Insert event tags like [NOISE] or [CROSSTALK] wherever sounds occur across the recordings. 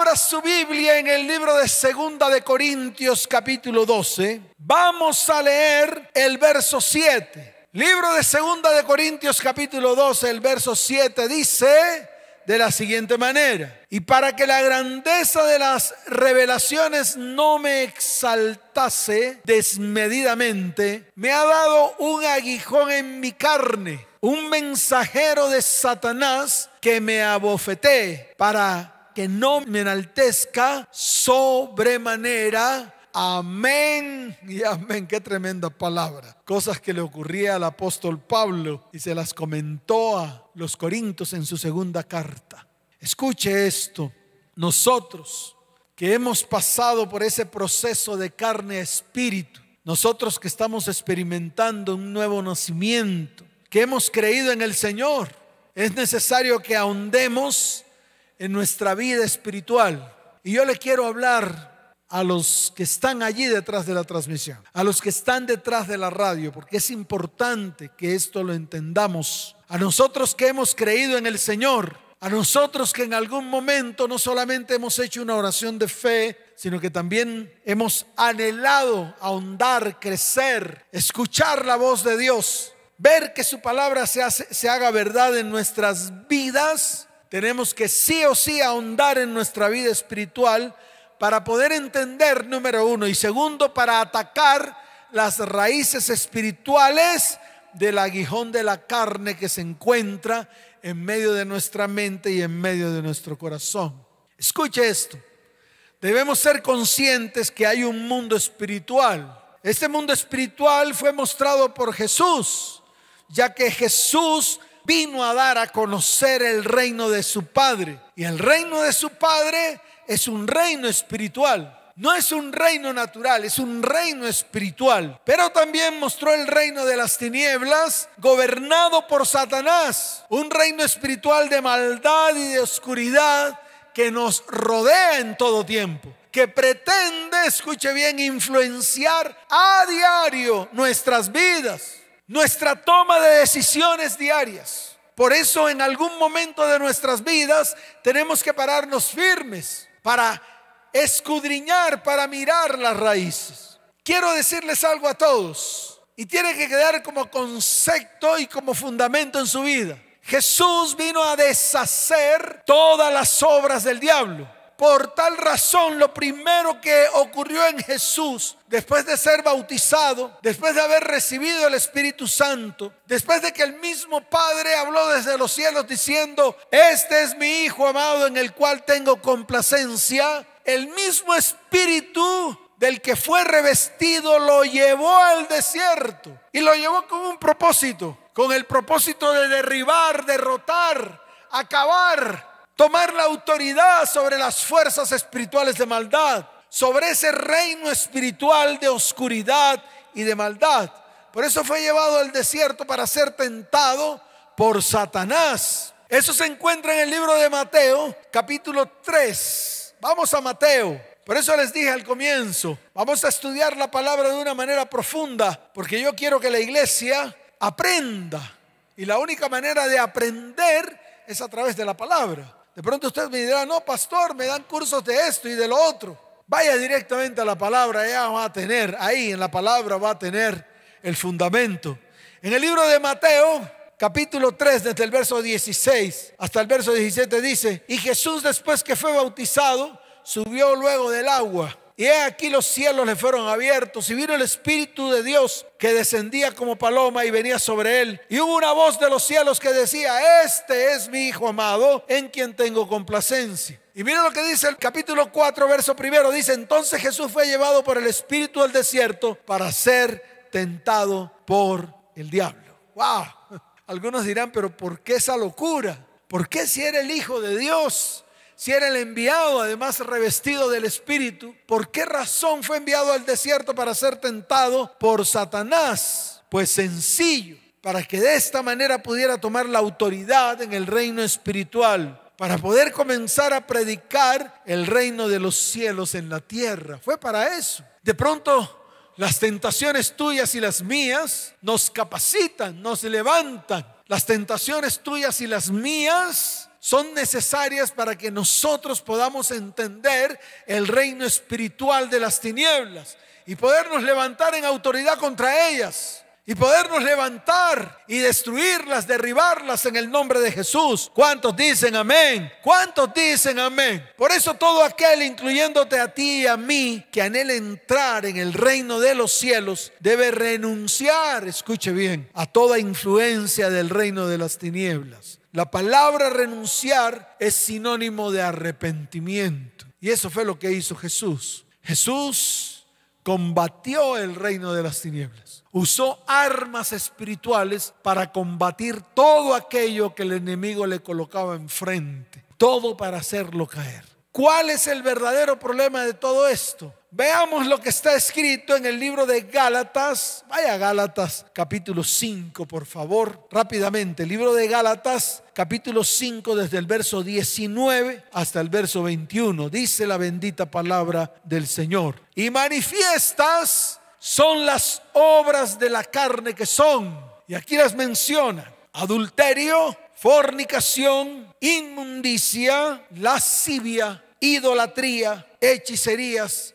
abra su Biblia en el libro de Segunda de Corintios capítulo 12, vamos a leer el verso 7. Libro de Segunda de Corintios capítulo 12, el verso 7 dice de la siguiente manera, y para que la grandeza de las revelaciones no me exaltase desmedidamente, me ha dado un aguijón en mi carne, un mensajero de Satanás que me abofetee para que no me enaltezca sobremanera Amén y amén. Qué tremenda palabra. Cosas que le ocurría al apóstol Pablo y se las comentó a los Corintios en su segunda carta. Escuche esto. Nosotros que hemos pasado por ese proceso de carne a espíritu, nosotros que estamos experimentando un nuevo nacimiento, que hemos creído en el Señor, es necesario que ahondemos en nuestra vida espiritual. Y yo le quiero hablar a los que están allí detrás de la transmisión, a los que están detrás de la radio, porque es importante que esto lo entendamos. A nosotros que hemos creído en el Señor, a nosotros que en algún momento no solamente hemos hecho una oración de fe, sino que también hemos anhelado ahondar, crecer, escuchar la voz de Dios, ver que su palabra se, se haga verdad en nuestras vidas, tenemos que sí o sí ahondar en nuestra vida espiritual para poder entender, número uno, y segundo, para atacar las raíces espirituales del aguijón de la carne que se encuentra en medio de nuestra mente y en medio de nuestro corazón. Escuche esto. Debemos ser conscientes que hay un mundo espiritual. Este mundo espiritual fue mostrado por Jesús, ya que Jesús vino a dar a conocer el reino de su Padre. Y el reino de su Padre es un reino espiritual. No es un reino natural, es un reino espiritual. Pero también mostró el reino de las tinieblas gobernado por Satanás. Un reino espiritual de maldad y de oscuridad que nos rodea en todo tiempo. Que pretende, escuche bien, influenciar a diario nuestras vidas, nuestra toma de decisiones diarias. Por eso en algún momento de nuestras vidas tenemos que pararnos firmes para escudriñar, para mirar las raíces. Quiero decirles algo a todos y tiene que quedar como concepto y como fundamento en su vida. Jesús vino a deshacer todas las obras del diablo. Por tal razón, lo primero que ocurrió en Jesús, después de ser bautizado, después de haber recibido el Espíritu Santo, después de que el mismo Padre habló desde los cielos diciendo, este es mi Hijo amado en el cual tengo complacencia, el mismo Espíritu del que fue revestido lo llevó al desierto y lo llevó con un propósito, con el propósito de derribar, derrotar, acabar tomar la autoridad sobre las fuerzas espirituales de maldad, sobre ese reino espiritual de oscuridad y de maldad. Por eso fue llevado al desierto para ser tentado por Satanás. Eso se encuentra en el libro de Mateo, capítulo 3. Vamos a Mateo. Por eso les dije al comienzo, vamos a estudiar la palabra de una manera profunda, porque yo quiero que la iglesia aprenda. Y la única manera de aprender es a través de la palabra. De pronto usted me dirá, no, pastor, me dan cursos de esto y de lo otro. Vaya directamente a la palabra, ya va a tener, ahí en la palabra va a tener el fundamento. En el libro de Mateo, capítulo 3, desde el verso 16 hasta el verso 17 dice, y Jesús después que fue bautizado, subió luego del agua. Y he aquí los cielos le fueron abiertos y vino el Espíritu de Dios que descendía como paloma y venía sobre él. Y hubo una voz de los cielos que decía, este es mi Hijo amado en quien tengo complacencia. Y mira lo que dice el capítulo 4, verso primero. Dice, entonces Jesús fue llevado por el Espíritu al desierto para ser tentado por el diablo. ¡Wow! [LAUGHS] Algunos dirán, pero ¿por qué esa locura? ¿Por qué si era el Hijo de Dios? Si era el enviado, además revestido del Espíritu, ¿por qué razón fue enviado al desierto para ser tentado por Satanás? Pues sencillo, para que de esta manera pudiera tomar la autoridad en el reino espiritual, para poder comenzar a predicar el reino de los cielos en la tierra. Fue para eso. De pronto las tentaciones tuyas y las mías nos capacitan, nos levantan. Las tentaciones tuyas y las mías son necesarias para que nosotros podamos entender el reino espiritual de las tinieblas y podernos levantar en autoridad contra ellas y podernos levantar y destruirlas, derribarlas en el nombre de Jesús. ¿Cuántos dicen amén? ¿Cuántos dicen amén? Por eso todo aquel, incluyéndote a ti y a mí, que anhele entrar en el reino de los cielos, debe renunciar, escuche bien, a toda influencia del reino de las tinieblas. La palabra renunciar es sinónimo de arrepentimiento. Y eso fue lo que hizo Jesús. Jesús combatió el reino de las tinieblas. Usó armas espirituales para combatir todo aquello que el enemigo le colocaba enfrente. Todo para hacerlo caer. ¿Cuál es el verdadero problema de todo esto? Veamos lo que está escrito en el libro de Gálatas. Vaya Gálatas capítulo 5, por favor, rápidamente. libro de Gálatas capítulo 5 desde el verso 19 hasta el verso 21. Dice la bendita palabra del Señor. Y manifiestas son las obras de la carne que son. Y aquí las menciona. Adulterio, fornicación, inmundicia, lascivia, idolatría, hechicerías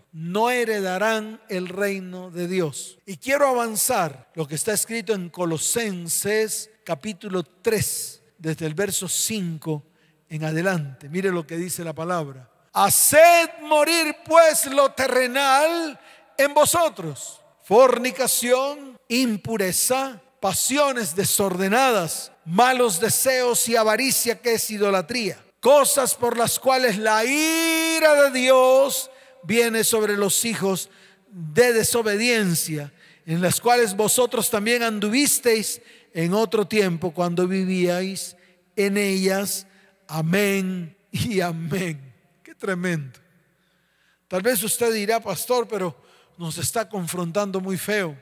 no heredarán el reino de Dios. Y quiero avanzar lo que está escrito en Colosenses capítulo 3, desde el verso 5 en adelante. Mire lo que dice la palabra. Haced morir pues lo terrenal en vosotros. Fornicación, impureza, pasiones desordenadas, malos deseos y avaricia que es idolatría. Cosas por las cuales la ira de Dios viene sobre los hijos de desobediencia, en las cuales vosotros también anduvisteis en otro tiempo cuando vivíais en ellas. Amén y amén. Qué tremendo. Tal vez usted dirá, pastor, pero nos está confrontando muy feo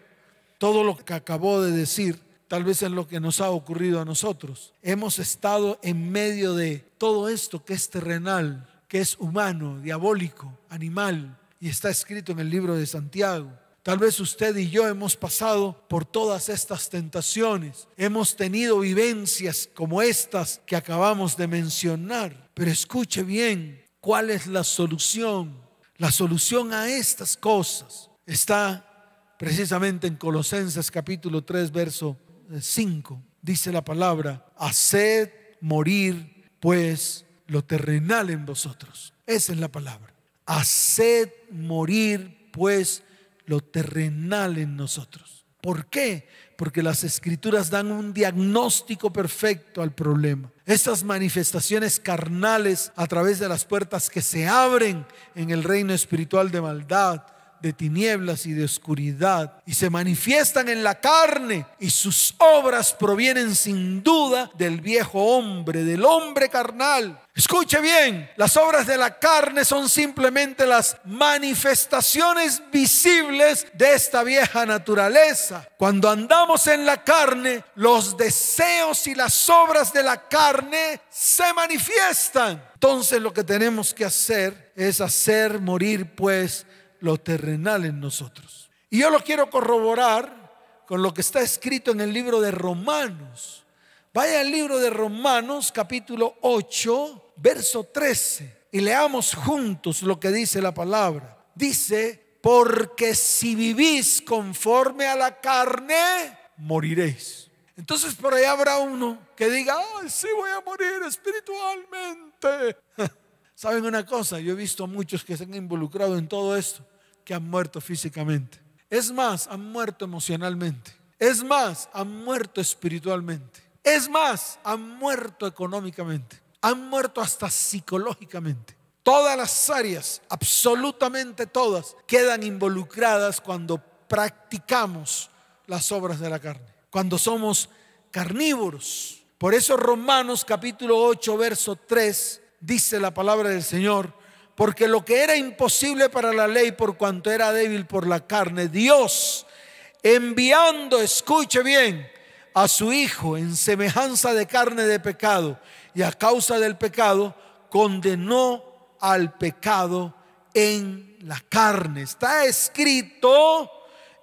todo lo que acabó de decir. Tal vez es lo que nos ha ocurrido a nosotros. Hemos estado en medio de todo esto que es terrenal, que es humano, diabólico, animal, y está escrito en el libro de Santiago. Tal vez usted y yo hemos pasado por todas estas tentaciones, hemos tenido vivencias como estas que acabamos de mencionar, pero escuche bien, ¿cuál es la solución? La solución a estas cosas está precisamente en Colosenses capítulo 3, verso 5. Dice la palabra, haced morir pues lo terrenal en vosotros. Esa es la palabra. Haced morir pues lo terrenal en nosotros. ¿Por qué? Porque las escrituras dan un diagnóstico perfecto al problema. Estas manifestaciones carnales a través de las puertas que se abren en el reino espiritual de maldad de tinieblas y de oscuridad y se manifiestan en la carne y sus obras provienen sin duda del viejo hombre, del hombre carnal. Escuche bien, las obras de la carne son simplemente las manifestaciones visibles de esta vieja naturaleza. Cuando andamos en la carne, los deseos y las obras de la carne se manifiestan. Entonces lo que tenemos que hacer es hacer morir pues lo terrenal en nosotros. Y yo lo quiero corroborar con lo que está escrito en el libro de Romanos. Vaya al libro de Romanos capítulo 8, verso 13, y leamos juntos lo que dice la palabra. Dice, porque si vivís conforme a la carne, moriréis. Entonces por ahí habrá uno que diga, ay, sí voy a morir espiritualmente. [LAUGHS] ¿Saben una cosa? Yo he visto a muchos que se han involucrado en todo esto, que han muerto físicamente. Es más, han muerto emocionalmente. Es más, han muerto espiritualmente. Es más, han muerto económicamente. Han muerto hasta psicológicamente. Todas las áreas, absolutamente todas, quedan involucradas cuando practicamos las obras de la carne. Cuando somos carnívoros. Por eso Romanos capítulo 8, verso 3 dice la palabra del Señor, porque lo que era imposible para la ley por cuanto era débil por la carne, Dios enviando, escuche bien, a su Hijo en semejanza de carne de pecado y a causa del pecado, condenó al pecado en la carne. Está escrito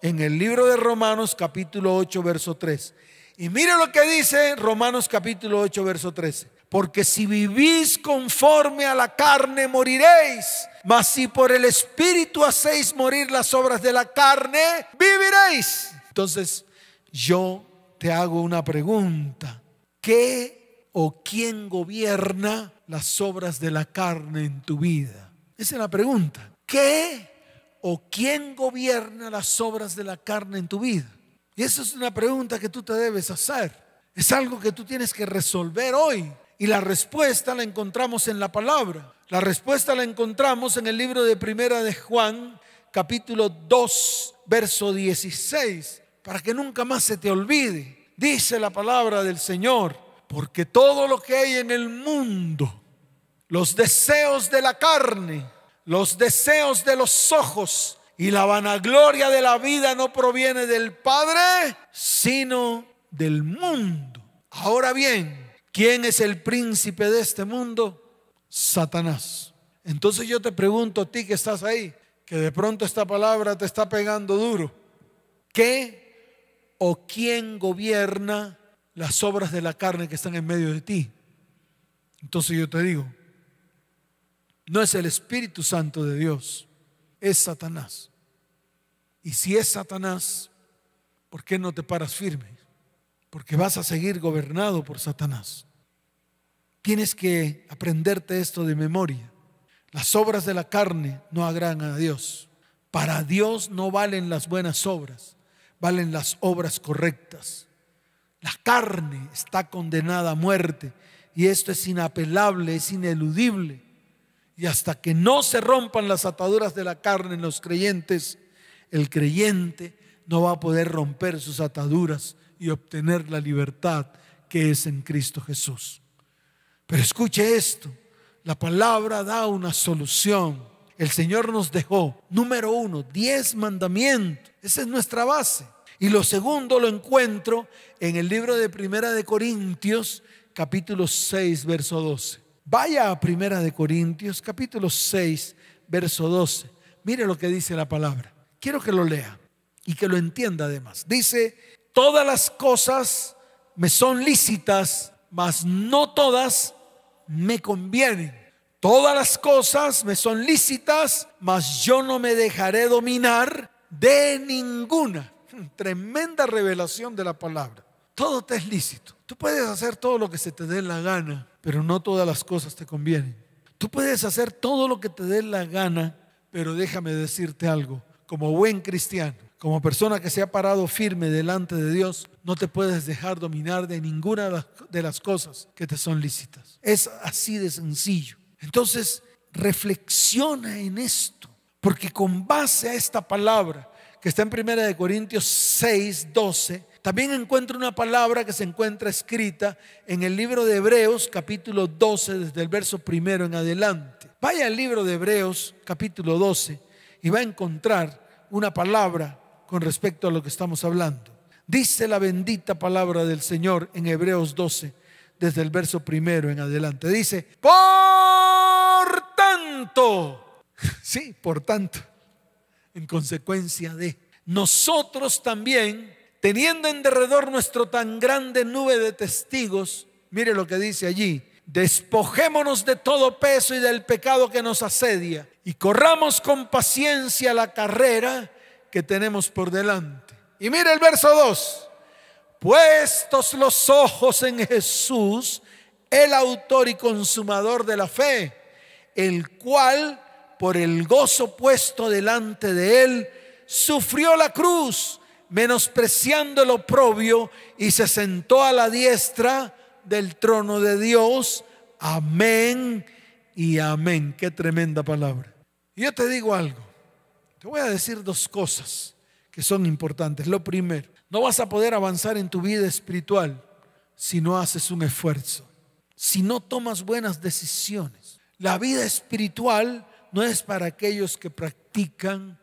en el libro de Romanos capítulo 8, verso 3. Y mire lo que dice Romanos capítulo 8, verso 13. Porque si vivís conforme a la carne, moriréis. Mas si por el Espíritu hacéis morir las obras de la carne, viviréis. Entonces, yo te hago una pregunta. ¿Qué o quién gobierna las obras de la carne en tu vida? Esa es la pregunta. ¿Qué o quién gobierna las obras de la carne en tu vida? Y esa es una pregunta que tú te debes hacer. Es algo que tú tienes que resolver hoy. Y la respuesta la encontramos en la palabra. La respuesta la encontramos en el libro de Primera de Juan, capítulo 2, verso 16, para que nunca más se te olvide. Dice la palabra del Señor, porque todo lo que hay en el mundo, los deseos de la carne, los deseos de los ojos y la vanagloria de la vida no proviene del Padre, sino del mundo. Ahora bien, ¿quién es el príncipe de este mundo? Satanás. Entonces yo te pregunto a ti que estás ahí, que de pronto esta palabra te está pegando duro. ¿Qué o quién gobierna las obras de la carne que están en medio de ti? Entonces yo te digo, no es el Espíritu Santo de Dios, es Satanás. Y si es Satanás, ¿por qué no te paras firme? Porque vas a seguir gobernado por Satanás. Tienes que aprenderte esto de memoria. Las obras de la carne no agradan a Dios. Para Dios no valen las buenas obras, valen las obras correctas. La carne está condenada a muerte y esto es inapelable, es ineludible. Y hasta que no se rompan las ataduras de la carne en los creyentes, el creyente no va a poder romper sus ataduras y obtener la libertad que es en Cristo Jesús. Pero escuche esto, la palabra da una solución. El Señor nos dejó, número uno, diez mandamientos. Esa es nuestra base. Y lo segundo lo encuentro en el libro de Primera de Corintios, capítulo 6, verso 12. Vaya a Primera de Corintios, capítulo 6, verso 12. Mire lo que dice la palabra. Quiero que lo lea y que lo entienda además. Dice, todas las cosas me son lícitas, mas no todas me convienen. Todas las cosas me son lícitas, mas yo no me dejaré dominar de ninguna. [LAUGHS] Tremenda revelación de la palabra. Todo te es lícito. Tú puedes hacer todo lo que se te dé la gana, pero no todas las cosas te convienen. Tú puedes hacer todo lo que te dé la gana, pero déjame decirte algo. Como buen cristiano, como persona que se ha parado firme delante de Dios, no te puedes dejar dominar de ninguna de las cosas que te son lícitas. Es así de sencillo. Entonces, reflexiona en esto, porque con base a esta palabra que está en 1 Corintios 6, 12, también encuentro una palabra que se encuentra escrita en el libro de Hebreos capítulo 12 desde el verso primero en adelante. Vaya al libro de Hebreos capítulo 12 y va a encontrar una palabra con respecto a lo que estamos hablando. Dice la bendita palabra del Señor en Hebreos 12 desde el verso primero en adelante. Dice, por tanto, [LAUGHS] sí, por tanto, en consecuencia de, nosotros también teniendo en derredor nuestro tan grande nube de testigos, mire lo que dice allí, despojémonos de todo peso y del pecado que nos asedia y corramos con paciencia la carrera que tenemos por delante. Y mire el verso 2, puestos los ojos en Jesús, el autor y consumador de la fe, el cual por el gozo puesto delante de él, sufrió la cruz menospreciando el oprobio y se sentó a la diestra del trono de Dios. Amén y amén. Qué tremenda palabra. Yo te digo algo. Te voy a decir dos cosas que son importantes. Lo primero, no vas a poder avanzar en tu vida espiritual si no haces un esfuerzo. si no tomas buenas decisiones. La vida espiritual no es para aquellos que practican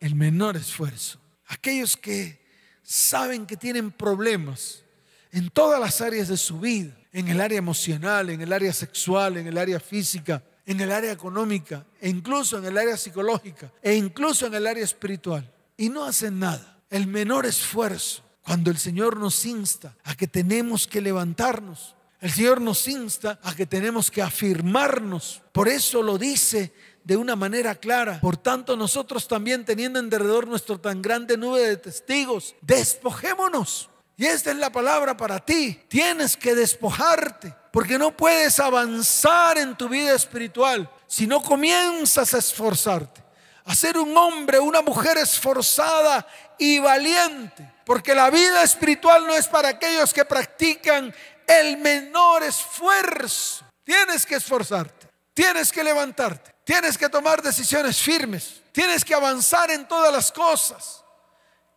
el menor esfuerzo, aquellos que saben que tienen problemas en todas las áreas de su vida, en el área emocional, en el área sexual, en el área física, en el área económica, e incluso en el área psicológica, e incluso en el área espiritual. Y no hacen nada. El menor esfuerzo, cuando el Señor nos insta a que tenemos que levantarnos, el Señor nos insta a que tenemos que afirmarnos. Por eso lo dice de una manera clara. Por tanto, nosotros también teniendo en derredor nuestro tan grande nube de testigos, despojémonos. Y esta es la palabra para ti. Tienes que despojarte, porque no puedes avanzar en tu vida espiritual si no comienzas a esforzarte. A ser un hombre, una mujer esforzada y valiente. Porque la vida espiritual no es para aquellos que practican el menor esfuerzo. Tienes que esforzarte, tienes que levantarte, tienes que tomar decisiones firmes, tienes que avanzar en todas las cosas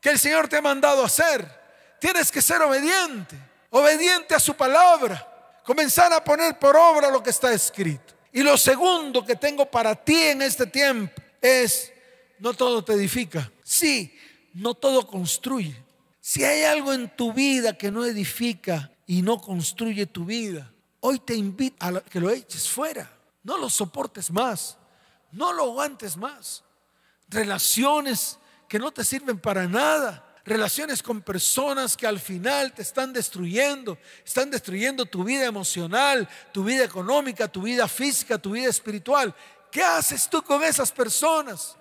que el Señor te ha mandado hacer. Tienes que ser obediente, obediente a su palabra, comenzar a poner por obra lo que está escrito. Y lo segundo que tengo para ti en este tiempo es, no todo te edifica. Sí, no todo construye. Si hay algo en tu vida que no edifica, y no construye tu vida, hoy te invito a que lo eches fuera. No lo soportes más. No lo aguantes más. Relaciones que no te sirven para nada. Relaciones con personas que al final te están destruyendo. Están destruyendo tu vida emocional, tu vida económica, tu vida física, tu vida espiritual. ¿Qué haces tú con esas personas?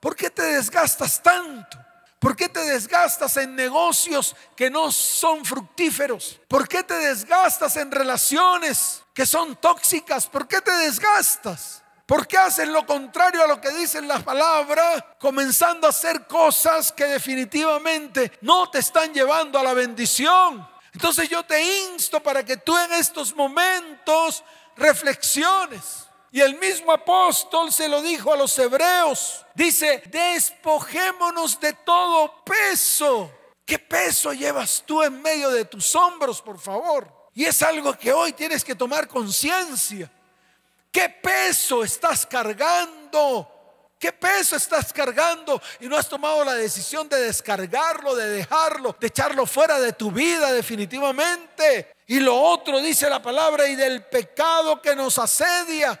¿Por qué te desgastas tanto? ¿Por qué te desgastas en negocios que no son fructíferos? ¿Por qué te desgastas en relaciones que son tóxicas? ¿Por qué te desgastas? ¿Por qué haces lo contrario a lo que dice la palabra? Comenzando a hacer cosas que definitivamente no te están llevando a la bendición. Entonces yo te insto para que tú en estos momentos reflexiones. Y el mismo apóstol se lo dijo a los hebreos. Dice, despojémonos de todo peso. ¿Qué peso llevas tú en medio de tus hombros, por favor? Y es algo que hoy tienes que tomar conciencia. ¿Qué peso estás cargando? ¿Qué peso estás cargando y no has tomado la decisión de descargarlo, de dejarlo, de echarlo fuera de tu vida definitivamente? Y lo otro dice la palabra y del pecado que nos asedia.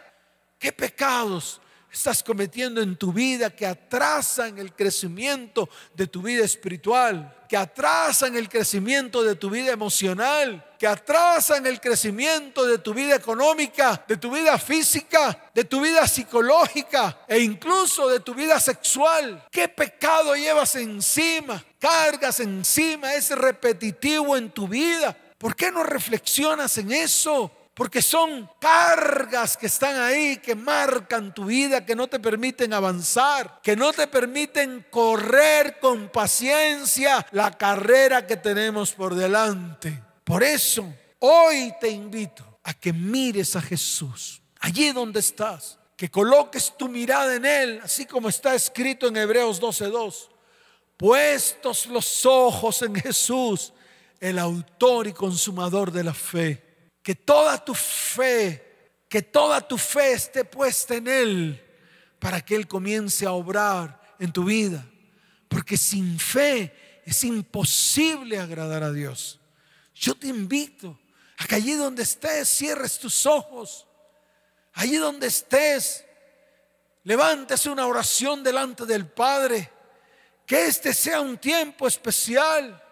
¿Qué pecados estás cometiendo en tu vida que atrasan el crecimiento de tu vida espiritual, que atrasan el crecimiento de tu vida emocional, que atrasan el crecimiento de tu vida económica, de tu vida física, de tu vida psicológica e incluso de tu vida sexual? ¿Qué pecado llevas encima? Cargas encima, es repetitivo en tu vida. ¿Por qué no reflexionas en eso? Porque son cargas que están ahí, que marcan tu vida, que no te permiten avanzar, que no te permiten correr con paciencia la carrera que tenemos por delante. Por eso, hoy te invito a que mires a Jesús, allí donde estás, que coloques tu mirada en Él, así como está escrito en Hebreos 12.2. Puestos los ojos en Jesús, el autor y consumador de la fe que toda tu fe, que toda tu fe esté puesta en Él para que Él comience a obrar en tu vida. Porque sin fe es imposible agradar a Dios. Yo te invito a que allí donde estés cierres tus ojos. Allí donde estés, levantes una oración delante del Padre. Que este sea un tiempo especial.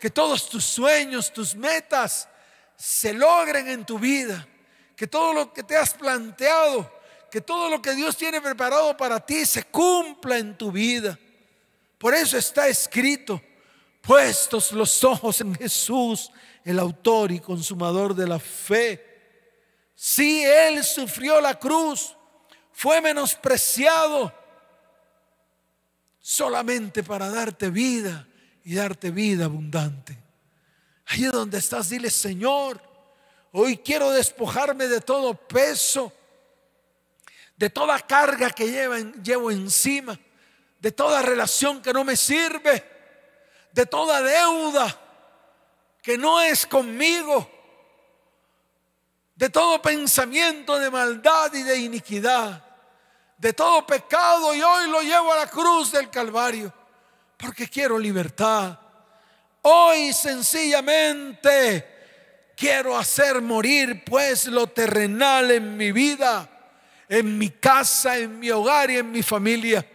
Que todos tus sueños, tus metas, se logren en tu vida, que todo lo que te has planteado, que todo lo que Dios tiene preparado para ti se cumpla en tu vida. Por eso está escrito, puestos los ojos en Jesús, el autor y consumador de la fe. Si Él sufrió la cruz, fue menospreciado solamente para darte vida y darte vida abundante. Ahí donde estás, dile, Señor, hoy quiero despojarme de todo peso, de toda carga que llevo encima, de toda relación que no me sirve, de toda deuda que no es conmigo. de todo pensamiento de maldad y de iniquidad, de todo pecado y hoy lo llevo a la cruz del Calvario, porque quiero libertad. Hoy sencillamente quiero hacer morir pues lo terrenal en mi vida, en mi casa, en mi hogar y en mi familia,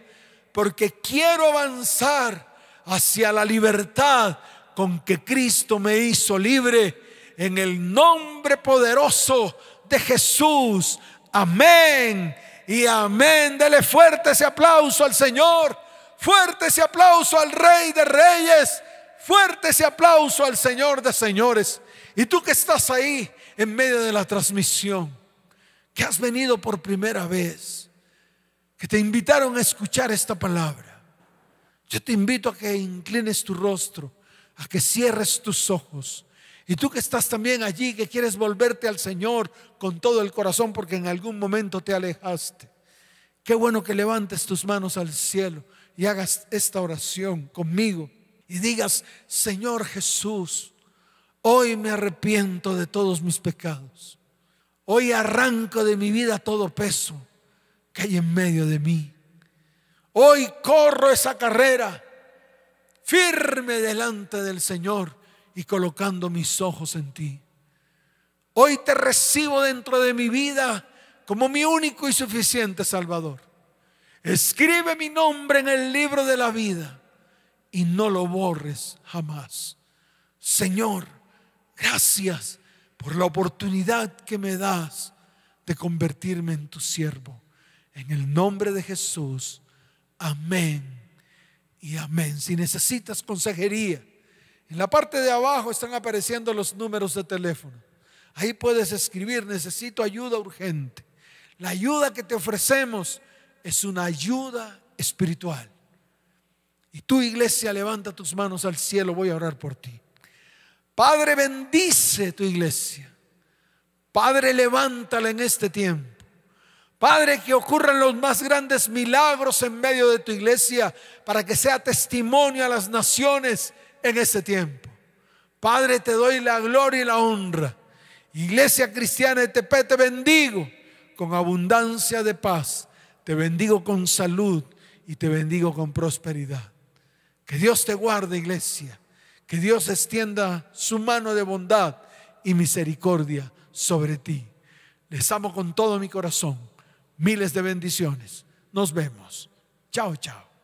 porque quiero avanzar hacia la libertad con que Cristo me hizo libre en el nombre poderoso de Jesús. Amén y amén. Dele fuerte ese aplauso al Señor. Fuerte ese aplauso al Rey de Reyes. Fuerte ese aplauso al Señor de Señores. Y tú que estás ahí en medio de la transmisión, que has venido por primera vez, que te invitaron a escuchar esta palabra, yo te invito a que inclines tu rostro, a que cierres tus ojos. Y tú que estás también allí, que quieres volverte al Señor con todo el corazón porque en algún momento te alejaste. Qué bueno que levantes tus manos al cielo y hagas esta oración conmigo y digas, Señor Jesús, Hoy me arrepiento de todos mis pecados. Hoy arranco de mi vida todo peso que hay en medio de mí. Hoy corro esa carrera firme delante del Señor y colocando mis ojos en ti. Hoy te recibo dentro de mi vida como mi único y suficiente Salvador. Escribe mi nombre en el libro de la vida y no lo borres jamás. Señor, Gracias por la oportunidad que me das de convertirme en tu siervo. En el nombre de Jesús. Amén y amén. Si necesitas consejería, en la parte de abajo están apareciendo los números de teléfono. Ahí puedes escribir, necesito ayuda urgente. La ayuda que te ofrecemos es una ayuda espiritual. Y tu iglesia levanta tus manos al cielo, voy a orar por ti. Padre, bendice tu iglesia. Padre, levántala en este tiempo. Padre, que ocurran los más grandes milagros en medio de tu iglesia para que sea testimonio a las naciones en este tiempo. Padre, te doy la gloria y la honra. Iglesia cristiana de Tepe, te bendigo con abundancia de paz. Te bendigo con salud y te bendigo con prosperidad. Que Dios te guarde, iglesia que Dios extienda su mano de bondad y misericordia sobre ti. Les amo con todo mi corazón. Miles de bendiciones. Nos vemos. Chao, chao.